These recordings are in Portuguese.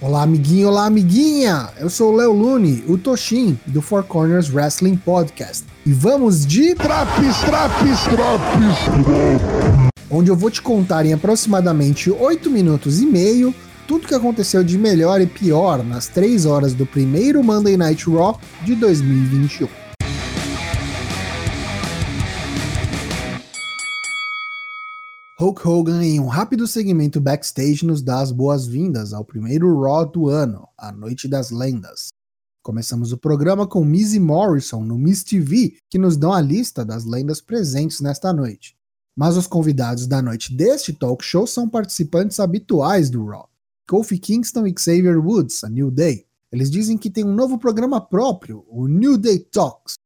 Olá, amiguinho, olá, amiguinha! Eu sou o Léo Lune, o Toshin, do Four Corners Wrestling Podcast. E vamos de Traps, traps, traps! onde eu vou te contar em aproximadamente 8 minutos e meio tudo que aconteceu de melhor e pior nas 3 horas do primeiro Monday Night Raw de 2021. Hulk Hogan, em um rápido segmento backstage, nos dá as boas-vindas ao primeiro Raw do ano, a Noite das Lendas. Começamos o programa com e Morrison no Miss TV, que nos dão a lista das lendas presentes nesta noite. Mas os convidados da noite deste talk show são participantes habituais do Raw. Kofi Kingston e Xavier Woods, a New Day. Eles dizem que tem um novo programa próprio, o New Day Talks,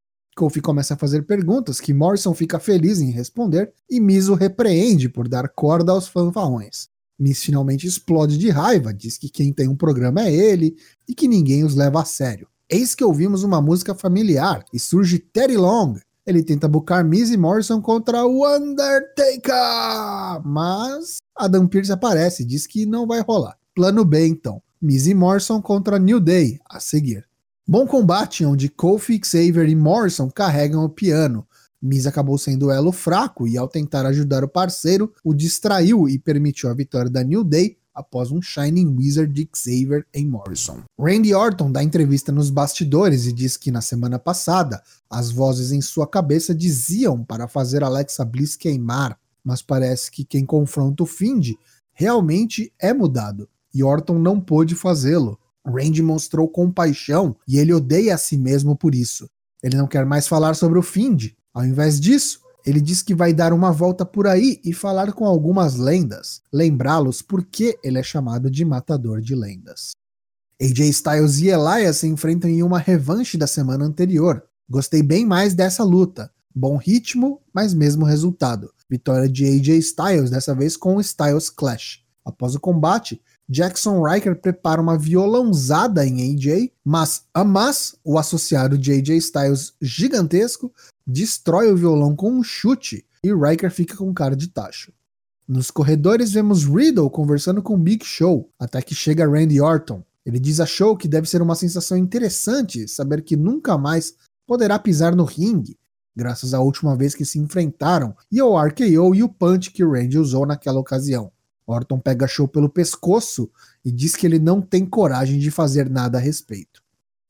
Kofi começa a fazer perguntas que Morrison fica feliz em responder e Miz o repreende por dar corda aos fanfarrões. Miz finalmente explode de raiva, diz que quem tem um programa é ele e que ninguém os leva a sério. Eis que ouvimos uma música familiar e surge Teddy Long. Ele tenta bucar Miz e Morrison contra o Undertaker, mas Adam Pearce aparece e diz que não vai rolar. Plano B então, Miz e Morrison contra New Day, a seguir. Bom combate onde Kofi, Xavier e Morrison carregam o piano. Miz acabou sendo o elo fraco e ao tentar ajudar o parceiro, o distraiu e permitiu a vitória da New Day após um Shining Wizard de Xavier em Morrison. Randy Orton dá entrevista nos bastidores e diz que na semana passada as vozes em sua cabeça diziam para fazer Alexa Bliss queimar, mas parece que quem confronta o Find realmente é mudado e Orton não pôde fazê-lo. Randy mostrou compaixão e ele odeia a si mesmo por isso. Ele não quer mais falar sobre o Find. Ao invés disso, ele diz que vai dar uma volta por aí e falar com algumas lendas, lembrá-los por que ele é chamado de Matador de Lendas. AJ Styles e Elias se enfrentam em uma revanche da semana anterior. Gostei bem mais dessa luta. Bom ritmo, mas mesmo resultado. Vitória de AJ Styles, dessa vez com o Styles Clash. Após o combate, Jackson Riker prepara uma violãozada em AJ, mas Amas, o associado de AJ Styles gigantesco, destrói o violão com um chute e Riker fica com cara de tacho. Nos corredores vemos Riddle conversando com Big Show, até que chega Randy Orton. Ele diz a Show que deve ser uma sensação interessante saber que nunca mais poderá pisar no ringue, graças à última vez que se enfrentaram e ao RKO e o punch que Randy usou naquela ocasião. Orton pega Show pelo pescoço e diz que ele não tem coragem de fazer nada a respeito.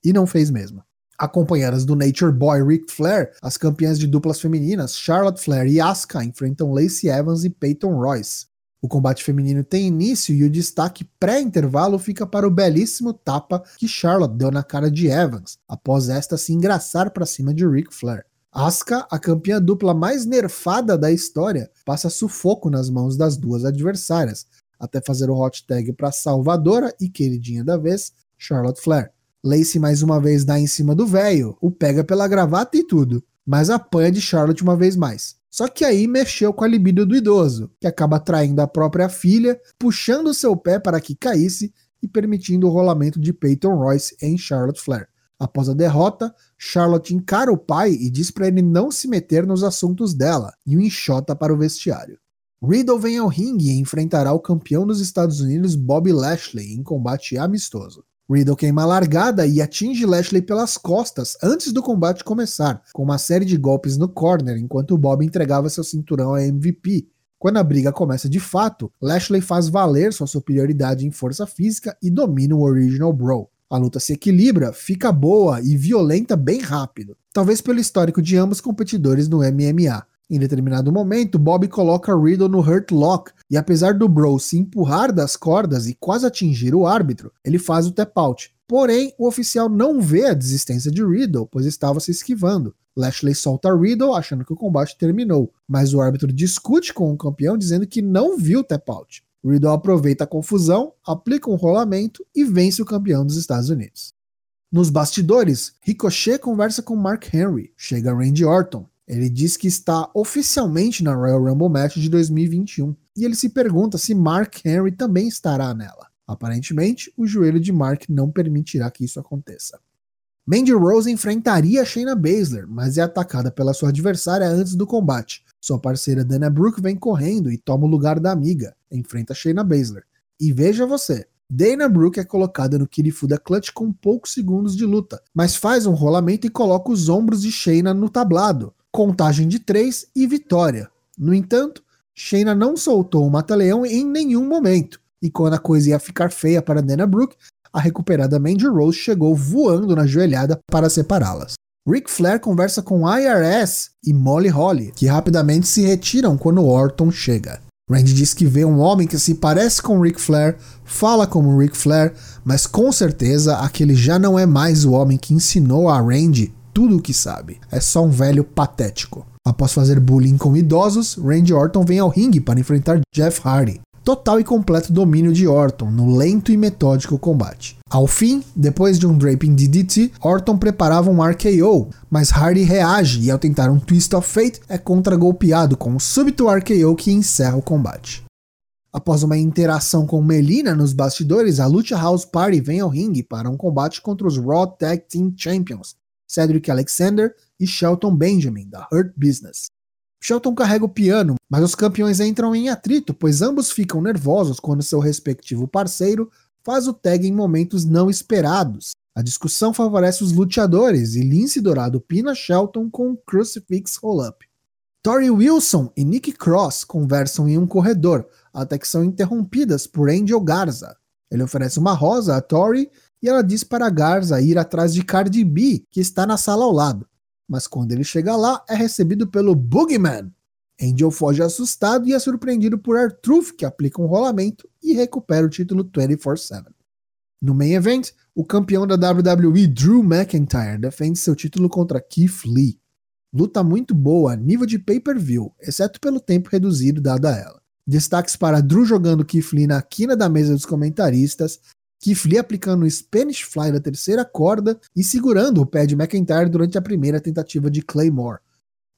E não fez mesmo. Acompanhadas do Nature Boy Ric Flair, as campeãs de duplas femininas Charlotte Flair e Asuka enfrentam Lacey Evans e Peyton Royce. O combate feminino tem início e o destaque pré-intervalo fica para o belíssimo tapa que Charlotte deu na cara de Evans, após esta se engraçar para cima de Ric Flair. Asuka, a campeã dupla mais nerfada da história, passa sufoco nas mãos das duas adversárias, até fazer o hot tag para salvadora e queridinha da vez, Charlotte Flair. Lacey mais uma vez dá em cima do velho, o pega pela gravata e tudo, mas apanha de Charlotte uma vez mais. Só que aí mexeu com a libido do idoso, que acaba traindo a própria filha, puxando seu pé para que caísse e permitindo o rolamento de Peyton Royce em Charlotte Flair. Após a derrota, Charlotte encara o pai e diz para ele não se meter nos assuntos dela e o enxota para o vestiário. Riddle vem ao ringue e enfrentará o campeão dos Estados Unidos Bobby Lashley em combate amistoso. Riddle queima a largada e atinge Lashley pelas costas antes do combate começar, com uma série de golpes no corner enquanto Bob entregava seu cinturão a MVP. Quando a briga começa de fato, Lashley faz valer sua superioridade em força física e domina o Original Bro. A luta se equilibra, fica boa e violenta bem rápido, talvez pelo histórico de ambos competidores no MMA. Em determinado momento, Bob coloca Riddle no Hurt Lock, e apesar do Bro se empurrar das cordas e quase atingir o árbitro, ele faz o tap out. Porém, o oficial não vê a desistência de Riddle, pois estava se esquivando. Lashley solta Riddle, achando que o combate terminou, mas o árbitro discute com o campeão dizendo que não viu o tap out. Riddle aproveita a confusão, aplica um rolamento e vence o campeão dos Estados Unidos. Nos bastidores, Ricochet conversa com Mark Henry, chega Randy Orton. Ele diz que está oficialmente na Royal Rumble Match de 2021 e ele se pergunta se Mark Henry também estará nela. Aparentemente, o joelho de Mark não permitirá que isso aconteça. Mandy Rose enfrentaria Shayna Baszler, mas é atacada pela sua adversária antes do combate. Sua parceira Dana Brooke vem correndo e toma o lugar da amiga, enfrenta Shayna Baszler. E veja você, Dana Brooke é colocada no Kirifuda Clutch com poucos segundos de luta, mas faz um rolamento e coloca os ombros de Shayna no tablado. Contagem de 3 e vitória. No entanto, Shayna não soltou o mata-leão em nenhum momento, e quando a coisa ia ficar feia para Dana Brooke, a recuperada Mandy Rose chegou voando na joelhada para separá-las. Ric Flair conversa com IRS e Molly Holly, que rapidamente se retiram quando Orton chega. Randy diz que vê um homem que se parece com Ric Flair, fala como Ric Flair, mas com certeza aquele já não é mais o homem que ensinou a Randy tudo o que sabe. É só um velho patético. Após fazer bullying com idosos, Randy Orton vem ao ringue para enfrentar Jeff Hardy total e completo domínio de Orton no lento e metódico combate. Ao fim, depois de um draping DDT, Orton preparava um RKO, mas Hardy reage e ao tentar um Twist of Fate é contra-golpeado com um súbito RKO que encerra o combate. Após uma interação com Melina nos bastidores, a Lucha House Party vem ao ringue para um combate contra os Raw Tag Team Champions, Cedric Alexander e Shelton Benjamin, da Hurt Business. Shelton carrega o piano, mas os campeões entram em atrito, pois ambos ficam nervosos quando seu respectivo parceiro faz o tag em momentos não esperados. A discussão favorece os luteadores e Lince Dourado pina Shelton com um Crucifix Roll-Up. Tori Wilson e Nick Cross conversam em um corredor, até que são interrompidas por Angel Garza. Ele oferece uma rosa a Tori e ela diz para Garza ir atrás de Cardi B, que está na sala ao lado mas quando ele chega lá, é recebido pelo Boogeyman. Angel foge assustado e é surpreendido por Artruth, que aplica um rolamento e recupera o título 24-7. No main event, o campeão da WWE, Drew McIntyre, defende seu título contra Keith Lee. Luta muito boa, nível de pay-per-view, exceto pelo tempo reduzido dado a ela. Destaques para Drew jogando Keith Lee na quina da mesa dos comentaristas, Keith aplicando o Spanish Fly da terceira corda e segurando o pé de McIntyre durante a primeira tentativa de Claymore.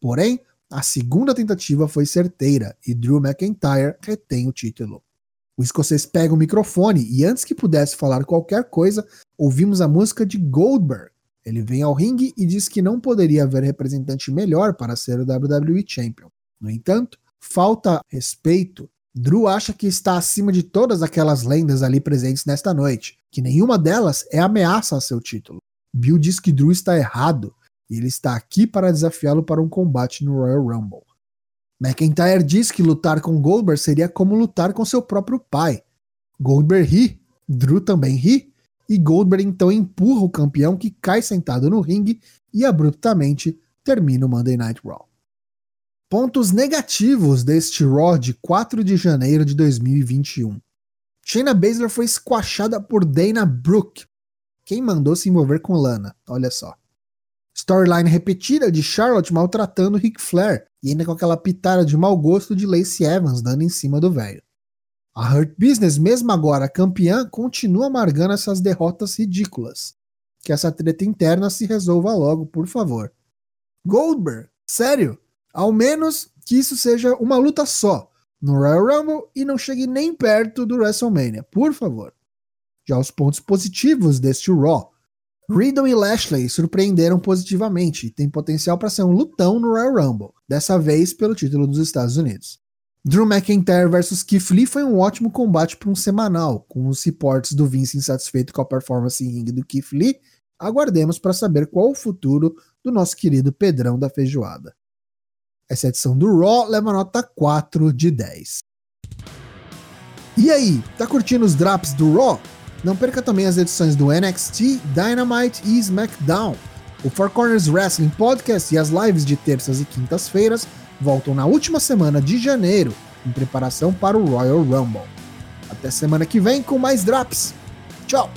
Porém, a segunda tentativa foi certeira e Drew McIntyre retém o título. O escocês pega o microfone e antes que pudesse falar qualquer coisa, ouvimos a música de Goldberg. Ele vem ao ringue e diz que não poderia haver representante melhor para ser o WWE Champion. No entanto, falta respeito Drew acha que está acima de todas aquelas lendas ali presentes nesta noite, que nenhuma delas é ameaça a seu título. Bill diz que Drew está errado e ele está aqui para desafiá-lo para um combate no Royal Rumble. McIntyre diz que lutar com Goldberg seria como lutar com seu próprio pai. Goldberg ri, Drew também ri, e Goldberg então empurra o campeão que cai sentado no ringue e abruptamente termina o Monday Night Raw. Pontos negativos deste Raw de 4 de janeiro de 2021. Shayna Baszler foi squashada por Dana Brooke. Quem mandou se envolver com Lana? Olha só. Storyline repetida de Charlotte maltratando Ric Flair e ainda com aquela pitada de mau gosto de Lacey Evans dando em cima do velho. A Hurt Business, mesmo agora campeã, continua amargando essas derrotas ridículas. Que essa treta interna se resolva logo, por favor. Goldberg, sério? Ao menos que isso seja uma luta só no Royal Rumble e não chegue nem perto do WrestleMania, por favor. Já os pontos positivos deste Raw. Riddle e Lashley surpreenderam positivamente e tem potencial para ser um lutão no Royal Rumble, dessa vez pelo título dos Estados Unidos. Drew McIntyre versus Keith Lee foi um ótimo combate para um semanal, com os reportes do Vince insatisfeito com a performance em ringue do Keith Lee. Aguardemos para saber qual o futuro do nosso querido Pedrão da Feijoada. Essa edição do Raw leva nota 4 de 10. E aí, tá curtindo os drops do Raw? Não perca também as edições do NXT, Dynamite e SmackDown. O Four Corners Wrestling Podcast e as lives de terças e quintas-feiras voltam na última semana de janeiro, em preparação para o Royal Rumble. Até semana que vem com mais drops. Tchau!